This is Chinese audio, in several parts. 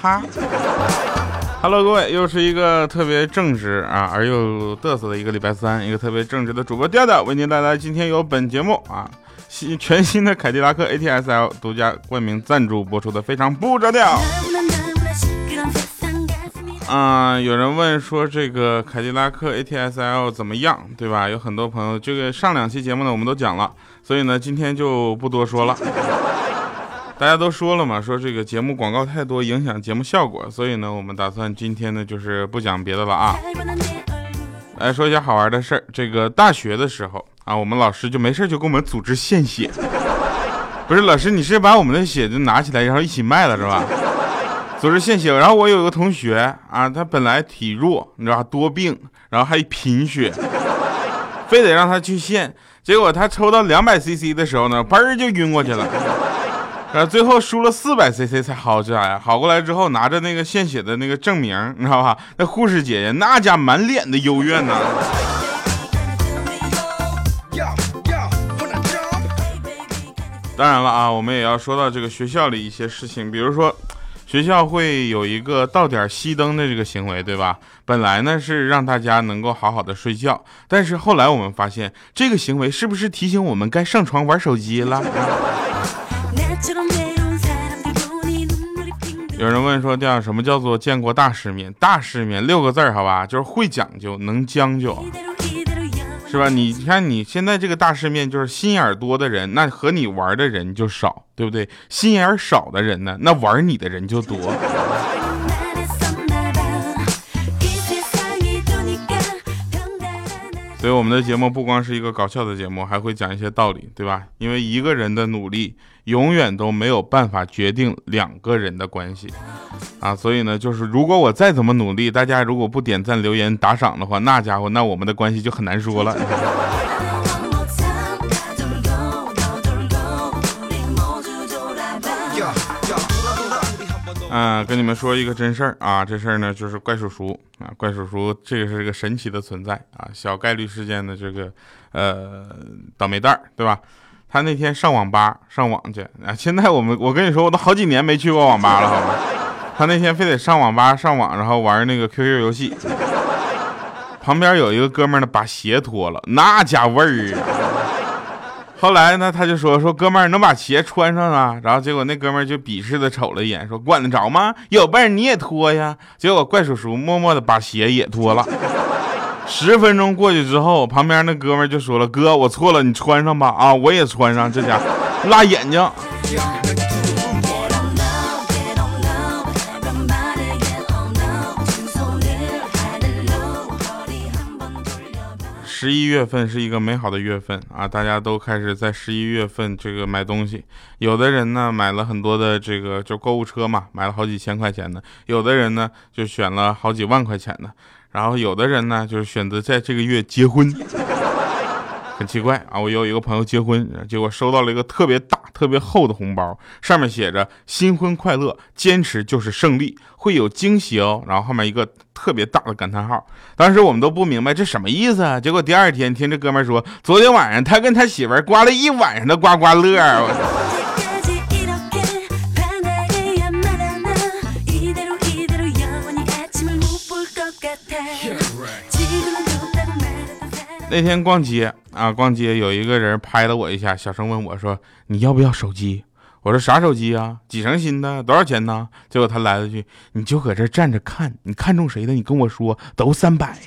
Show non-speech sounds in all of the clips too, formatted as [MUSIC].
哈。Hello，各位，又是一个特别正直啊而又嘚瑟的一个礼拜三，一个特别正直的主播调调为您带来今天由本节目啊新全新的凯迪拉克 ATS-L 独家冠名赞助播出的非常不着调。啊，有人问说这个凯迪拉克 ATS-L 怎么样，对吧？有很多朋友，这个上两期节目呢我们都讲了，所以呢今天就不多说了。大家都说了嘛，说这个节目广告太多，影响节目效果，所以呢，我们打算今天呢，就是不讲别的了啊。来说一下好玩的事儿。这个大学的时候啊，我们老师就没事就给我们组织献血。不是老师，你是把我们的血就拿起来，然后一起卖了是吧？组织献血。然后我有个同学啊，他本来体弱，你知道多病，然后还贫血，非得让他去献。结果他抽到两百 CC 的时候呢，嘣儿就晕过去了。然后最后输了四百 cc 才好起来，好过来之后拿着那个献血的那个证明，你知道吧？那护士姐姐那家满脸的幽怨呐。当然了啊，我们也要说到这个学校里一些事情，比如说学校会有一个到点熄灯的这个行为，对吧？本来呢是让大家能够好好的睡觉，但是后来我们发现这个行为是不是提醒我们该上床玩手机了？有人问说：“这样什么叫做见过大世面？大世面六个字儿，好吧，就是会讲究，能将就，是吧？你看你现在这个大世面，就是心眼多的人，那和你玩的人就少，对不对？心眼少的人呢，那玩你的人就多。”所以我们的节目不光是一个搞笑的节目，还会讲一些道理，对吧？因为一个人的努力永远都没有办法决定两个人的关系，啊，所以呢，就是如果我再怎么努力，大家如果不点赞、留言、打赏的话，那家伙，那我们的关系就很难说了。嗯，[LAUGHS] 跟你们说一个真事儿啊，这事儿呢就是怪叔叔啊，怪叔叔这个是个神奇的存在啊，小概率事件的这个呃倒霉蛋儿，对吧？他那天上网吧上网去啊，现在我们我跟你说，我都好几年没去过网吧了，好吧？他那天非得上网吧上网，然后玩那个 QQ 游戏，旁边有一个哥们呢把鞋脱了，那家味儿啊！后来呢，他就说说哥们儿能把鞋穿上啊，然后结果那哥们儿就鄙视的瞅了一眼，说管得着吗？有本事你也脱呀！结果怪叔叔默默的把鞋也脱了。十分钟过去之后，旁边那哥们就说了：“哥，我错了，你穿上吧。”啊，我也穿上，这家辣眼睛。十一月份是一个美好的月份啊，大家都开始在十一月份这个买东西。有的人呢买了很多的这个就购物车嘛，买了好几千块钱的；有的人呢就选了好几万块钱的；然后有的人呢就是选择在这个月结婚。[LAUGHS] 很奇怪啊，我有一个朋友结婚，结果收到了一个特别大、特别厚的红包，上面写着“新婚快乐，坚持就是胜利，会有惊喜哦”，然后后面一个特别大的感叹号。当时我们都不明白这什么意思啊，结果第二天听这哥们说，昨天晚上他跟他媳妇刮了一晚上的刮刮乐。那天逛街啊，逛街有一个人拍了我一下，小声问我说：“你要不要手机？”我说：“啥手机啊？几成新的？多少钱呢？”结果他来了句：“你就搁这站着看，你看中谁的？你跟我说，都三百。”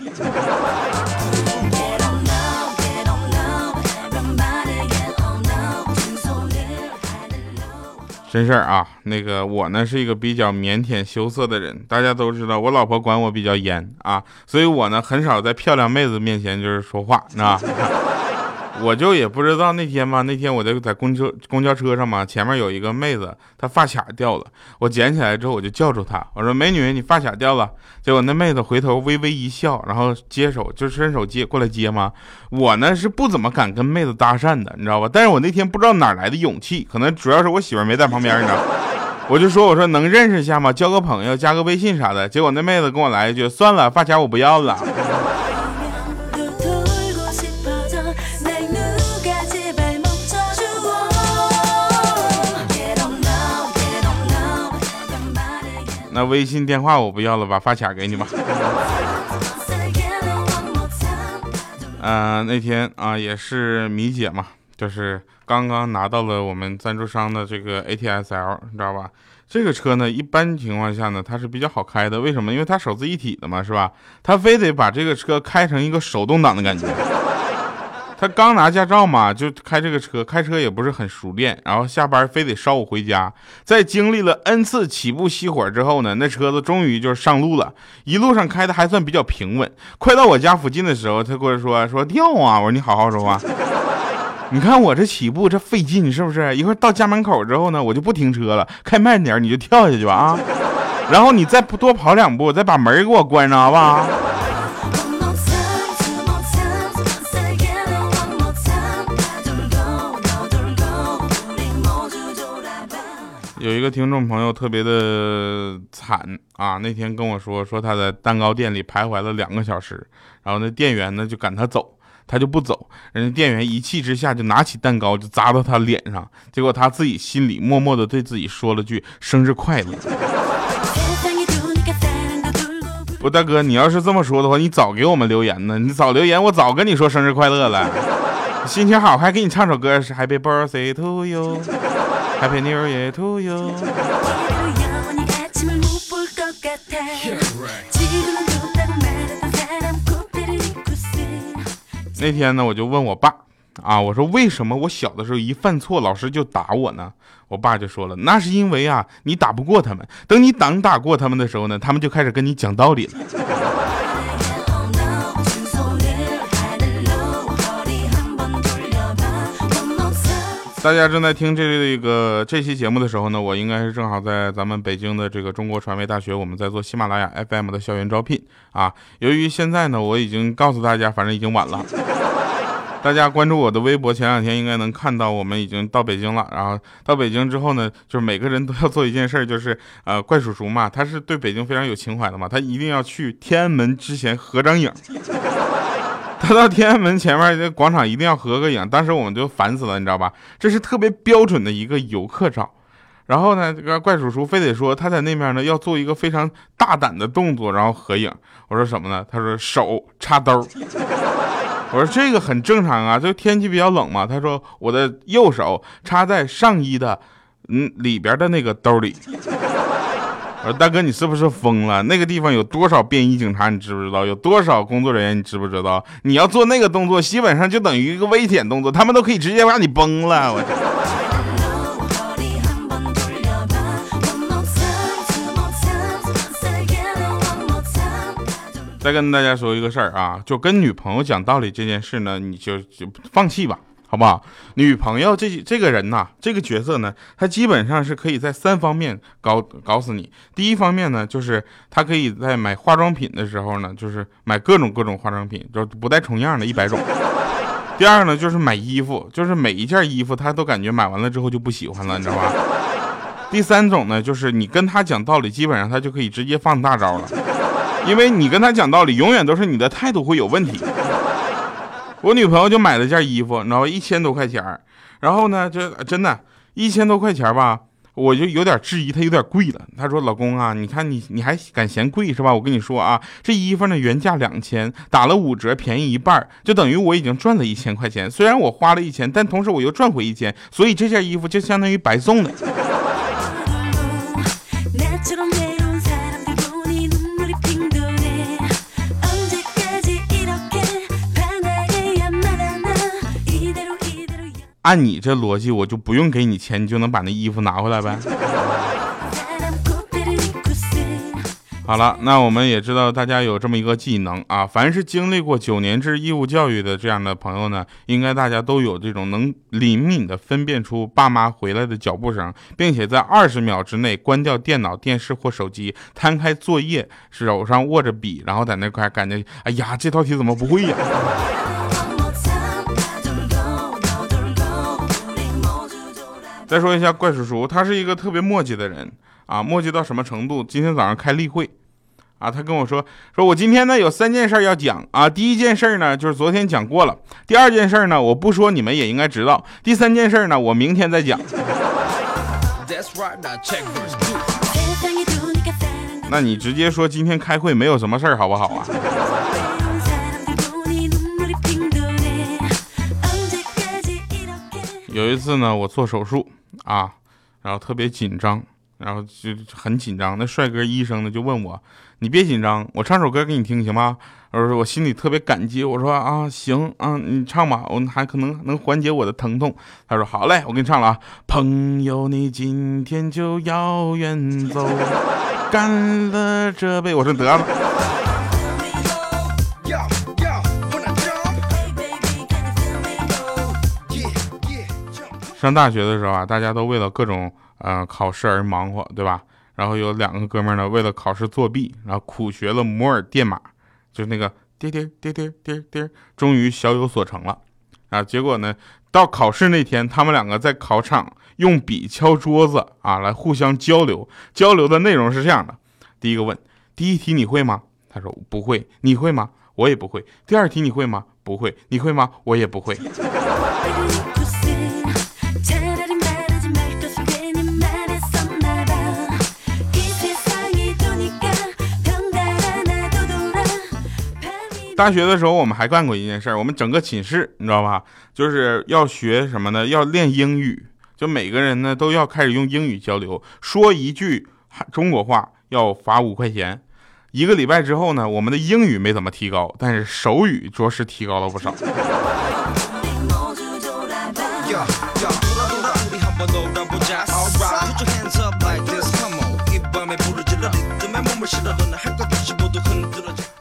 真事儿啊，那个我呢是一个比较腼腆羞涩的人，大家都知道，我老婆管我比较严啊，所以我呢很少在漂亮妹子面前就是说话，啊。我就也不知道那天嘛，那天我在在公交公交车上嘛，前面有一个妹子，她发卡掉了，我捡起来之后我就叫住她，我说美女，你发卡掉了。结果那妹子回头微微一笑，然后接手就伸手接过来接嘛。我呢是不怎么敢跟妹子搭讪的，你知道吧？但是我那天不知道哪来的勇气，可能主要是我媳妇没在旁边，你知道，我就说我说能认识一下吗？交个朋友，加个微信啥的。结果那妹子跟我来一句，算了，发卡我不要了。微信电话我不要了，把发卡给你吧。嗯，[LAUGHS] 那天啊也是米姐嘛，就是刚刚拿到了我们赞助商的这个 ATS-L，你知道吧？这个车呢，一般情况下呢，它是比较好开的。为什么？因为它手自一体的嘛，是吧？他非得把这个车开成一个手动挡的感觉。他刚拿驾照嘛，就开这个车，开车也不是很熟练，然后下班非得捎我回家。在经历了 n 次起步熄火之后呢，那车子终于就是上路了，一路上开的还算比较平稳。快到我家附近的时候，他跟我说说掉啊，我说你好好说话。[LAUGHS] 你看我这起步这费劲是不是？一会儿到家门口之后呢，我就不停车了，开慢点，你就跳下去吧啊。然后你再多跑两步，再把门给我关上，好不好？有一个听众朋友特别的惨啊，那天跟我说说他在蛋糕店里徘徊了两个小时，然后那店员呢就赶他走，他就不走，人家店员一气之下就拿起蛋糕就砸到他脸上，结果他自己心里默默的对自己说了句生日快乐。不，大哥，你要是这么说的话，你早给我们留言呢，你早留言，我早跟你说生日快乐了，心情好还给你唱首歌是 Happy Birthday to you。Happy New Year to you。那天呢，我就问我爸啊，我说为什么我小的时候一犯错，老师就打我呢？我爸就说了，那是因为啊，你打不过他们，等你挡打过他们的时候呢，他们就开始跟你讲道理了。大家正在听这个这期节目的时候呢，我应该是正好在咱们北京的这个中国传媒大学，我们在做喜马拉雅 FM 的校园招聘啊。由于现在呢，我已经告诉大家，反正已经晚了。[LAUGHS] 大家关注我的微博，前两天应该能看到我们已经到北京了。然后到北京之后呢，就是每个人都要做一件事，就是呃，怪叔叔嘛，他是对北京非常有情怀的嘛，他一定要去天安门之前合张影。他到天安门前面这广场一定要合个影，当时我们就烦死了，你知道吧？这是特别标准的一个游客照。然后呢，这个怪叔叔非得说他在那边呢要做一个非常大胆的动作，然后合影。我说什么呢？他说手插兜。[LAUGHS] 我说这个很正常啊，就天气比较冷嘛。他说我的右手插在上衣的嗯里边的那个兜里。我说大哥，你是不是疯了？那个地方有多少便衣警察，你知不知道？有多少工作人员，你知不知道？你要做那个动作，基本上就等于一个危险动作，他们都可以直接把你崩了。我再跟大家说一个事儿啊，就跟女朋友讲道理这件事呢，你就就放弃吧。好不好？女朋友这这个人呐，这个角色呢，他基本上是可以在三方面搞搞死你。第一方面呢，就是他可以在买化妆品的时候呢，就是买各种各种化妆品，就不带重样的 [LAUGHS] 一百种。第二呢，就是买衣服，就是每一件衣服他都感觉买完了之后就不喜欢了，你知道吧？第三种呢，就是你跟他讲道理，基本上他就可以直接放大招了，因为你跟他讲道理，永远都是你的态度会有问题。我女朋友就买了件衣服，你知道吧？一千多块钱然后呢，就真的，一千多块钱吧，我就有点质疑它有点贵了。她说：“老公啊，你看你你还敢嫌贵是吧？我跟你说啊，这衣服呢原价两千，打了五折，便宜一半，就等于我已经赚了一千块钱。虽然我花了一千，但同时我又赚回一千，所以这件衣服就相当于白送的。”按你这逻辑，我就不用给你钱，你就能把那衣服拿回来呗。好了，那我们也知道大家有这么一个技能啊，凡是经历过九年制义务教育的这样的朋友呢，应该大家都有这种能灵敏的分辨出爸妈回来的脚步声，并且在二十秒之内关掉电脑、电视或手机，摊开作业，手上握着笔，然后在那块感觉，哎呀，这道题怎么不会呀？再说一下怪叔叔，他是一个特别磨叽的人啊，磨叽到什么程度？今天早上开例会，啊，他跟我说，说我今天呢有三件事要讲啊，第一件事呢就是昨天讲过了，第二件事呢我不说你们也应该知道，第三件事呢我明天再讲。那你直接说今天开会没有什么事儿，好不好啊？[LAUGHS] 有一次呢，我做手术啊，然后特别紧张，然后就很紧张。那帅哥医生呢就问我：“你别紧张，我唱首歌给你听行吗？”我说我心里特别感激，我说啊行啊，你唱吧，我还可能能缓解我的疼痛。他说好嘞，我给你唱了啊。朋友，你今天就要远走，干了这杯。我说得了。上大学的时候啊，大家都为了各种呃考试而忙活，对吧？然后有两个哥们呢，为了考试作弊，然后苦学了摩尔电码。就是那个滴滴滴滴滴滴，终于小有所成了啊！结果呢，到考试那天，他们两个在考场用笔敲桌子啊，来互相交流。交流的内容是这样的：第一个问，第一题你会吗？他说不会。你会吗？我也不会。第二题你会吗？不会。你会吗？我也不会。大学的时候，我们还干过一件事儿。我们整个寝室，你知道吧？就是要学什么呢？要练英语。就每个人呢，都要开始用英语交流，说一句中国话要罚五块钱。一个礼拜之后呢，我们的英语没怎么提高，但是手语着实提高了不少。[LAUGHS]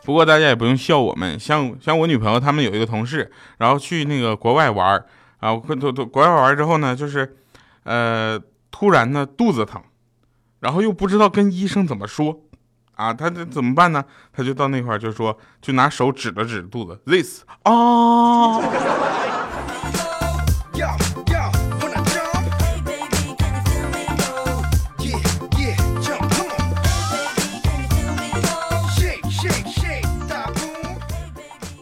不过大家也不用笑我们，像像我女朋友他们有一个同事，然后去那个国外玩啊，都都国外玩之后呢，就是，呃，突然呢肚子疼，然后又不知道跟医生怎么说，啊，他这怎么办呢？他就到那块就说，就拿手指了指肚子，this 啊。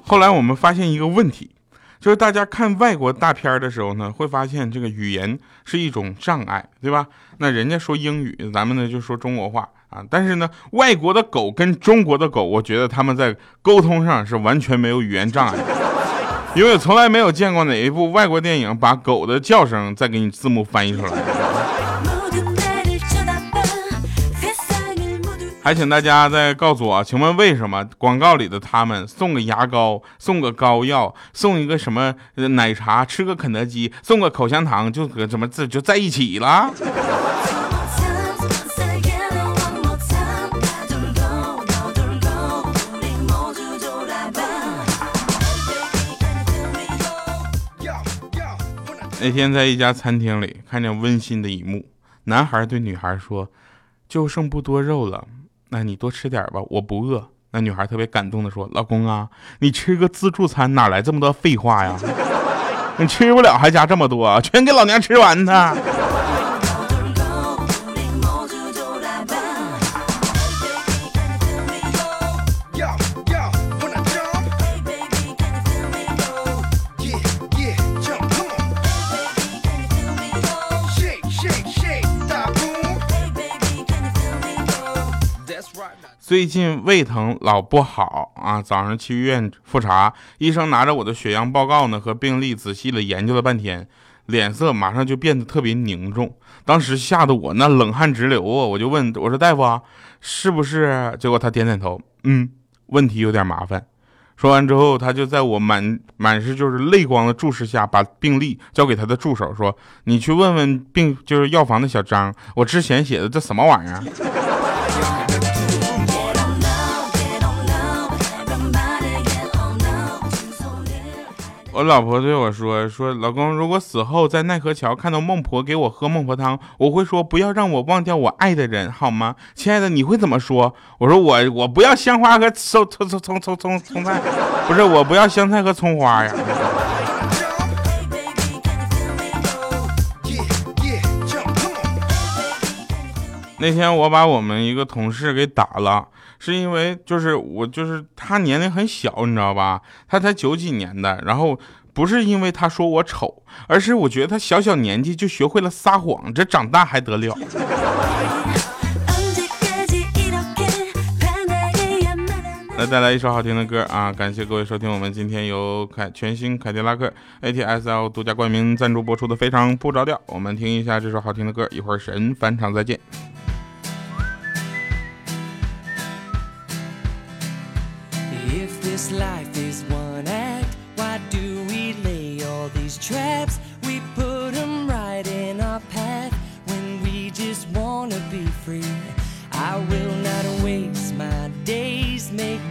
后来我们发现一个问题，就是大家看外国大片的时候呢，会发现这个语言是一种障碍，对吧？那人家说英语，咱们呢就说中国话啊。但是呢，外国的狗跟中国的狗，我觉得他们在沟通上是完全没有语言障碍的，因为从来没有见过哪一部外国电影把狗的叫声再给你字幕翻译出来。还请大家再告诉我，请问为什么广告里的他们送个牙膏、送个膏药、送一个什么奶茶、吃个肯德基、送个口香糖，就搁怎么这就在一起了？那天在一家餐厅里，看见温馨的一幕，男孩对女孩说：“就剩不多肉了。”那你多吃点吧，我不饿。那女孩特别感动的说：“老公啊，你吃个自助餐哪来这么多废话呀？[LAUGHS] 你吃不了还加这么多，全给老娘吃完它。”最近胃疼老不好啊，早上去医院复查，医生拿着我的血样报告呢和病历仔细的研究了半天，脸色马上就变得特别凝重。当时吓得我那冷汗直流啊！我就问我说大夫啊，是不是？结果他点点头，嗯，问题有点麻烦。说完之后，他就在我满满是就是泪光的注视下，把病历交给他的助手说：“你去问问病就是药房的小张，我之前写的这什么玩意儿？”我老婆对我说：“说老公，如果死后在奈何桥看到孟婆给我喝孟婆汤，我会说不要让我忘掉我爱的人，好吗？亲爱的，你会怎么说？”我说：“我我不要香花和葱葱葱葱葱葱葱菜，不是我不要香菜和葱花呀。”那天我把我们一个同事给打了。是因为就是我就是他年龄很小，你知道吧？他才九几年的，然后不是因为他说我丑，而是我觉得他小小年纪就学会了撒谎，这长大还得了？来带来一首好听的歌啊！感谢各位收听我们今天由凯全新凯迪拉克 ATS-L 独家冠名赞助播出的《非常不着调》，我们听一下这首好听的歌，一会儿神返场再见。Life is one act. Why do we lay all these traps? We put them right in our path when we just wanna be free. I will not waste my days making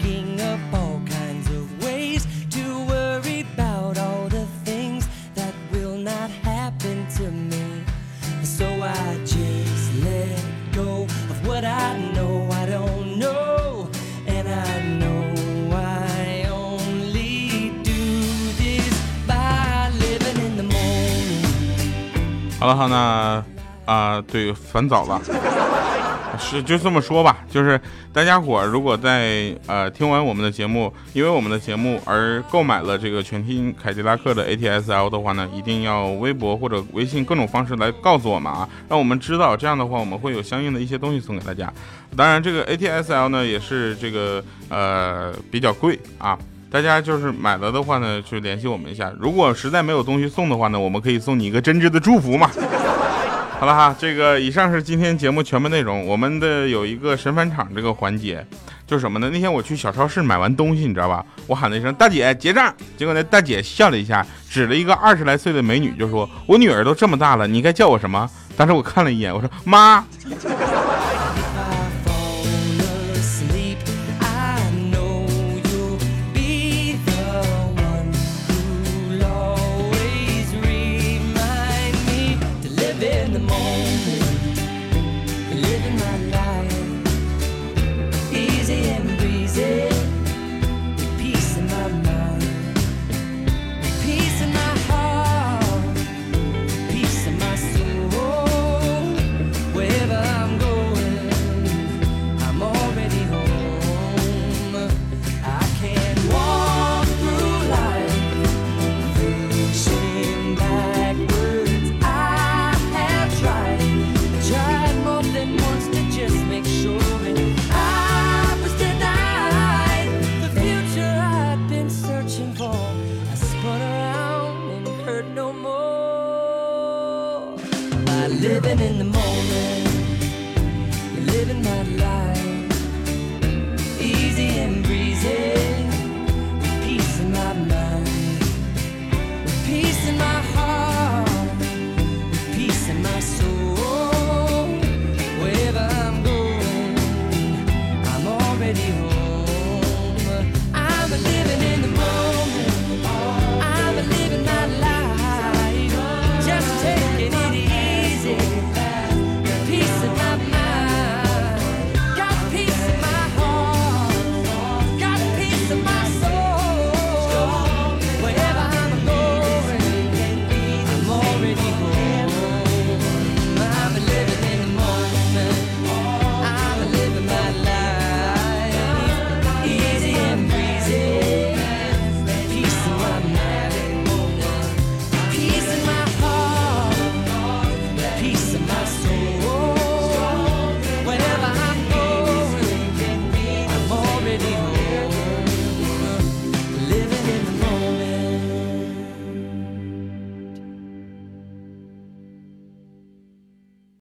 好了好，那啊，对，反早了，是就这么说吧，就是大家伙如果在呃听完我们的节目，因为我们的节目而购买了这个全新凯迪拉克的 ATS-L 的话呢，一定要微博或者微信各种方式来告诉我们啊，让我们知道，这样的话我们会有相应的一些东西送给大家。当然，这个 ATS-L 呢也是这个呃比较贵啊。大家就是买了的话呢，去联系我们一下。如果实在没有东西送的话呢，我们可以送你一个真挚的祝福嘛。[LAUGHS] 好了哈，这个以上是今天节目全部内容。我们的有一个神返场这个环节，就是什么呢？那天我去小超市买完东西，你知道吧？我喊了一声“大姐结账”，结果那大姐笑了一下，指了一个二十来岁的美女，就说：“我女儿都这么大了，你该叫我什么？”当时我看了一眼，我说：“妈。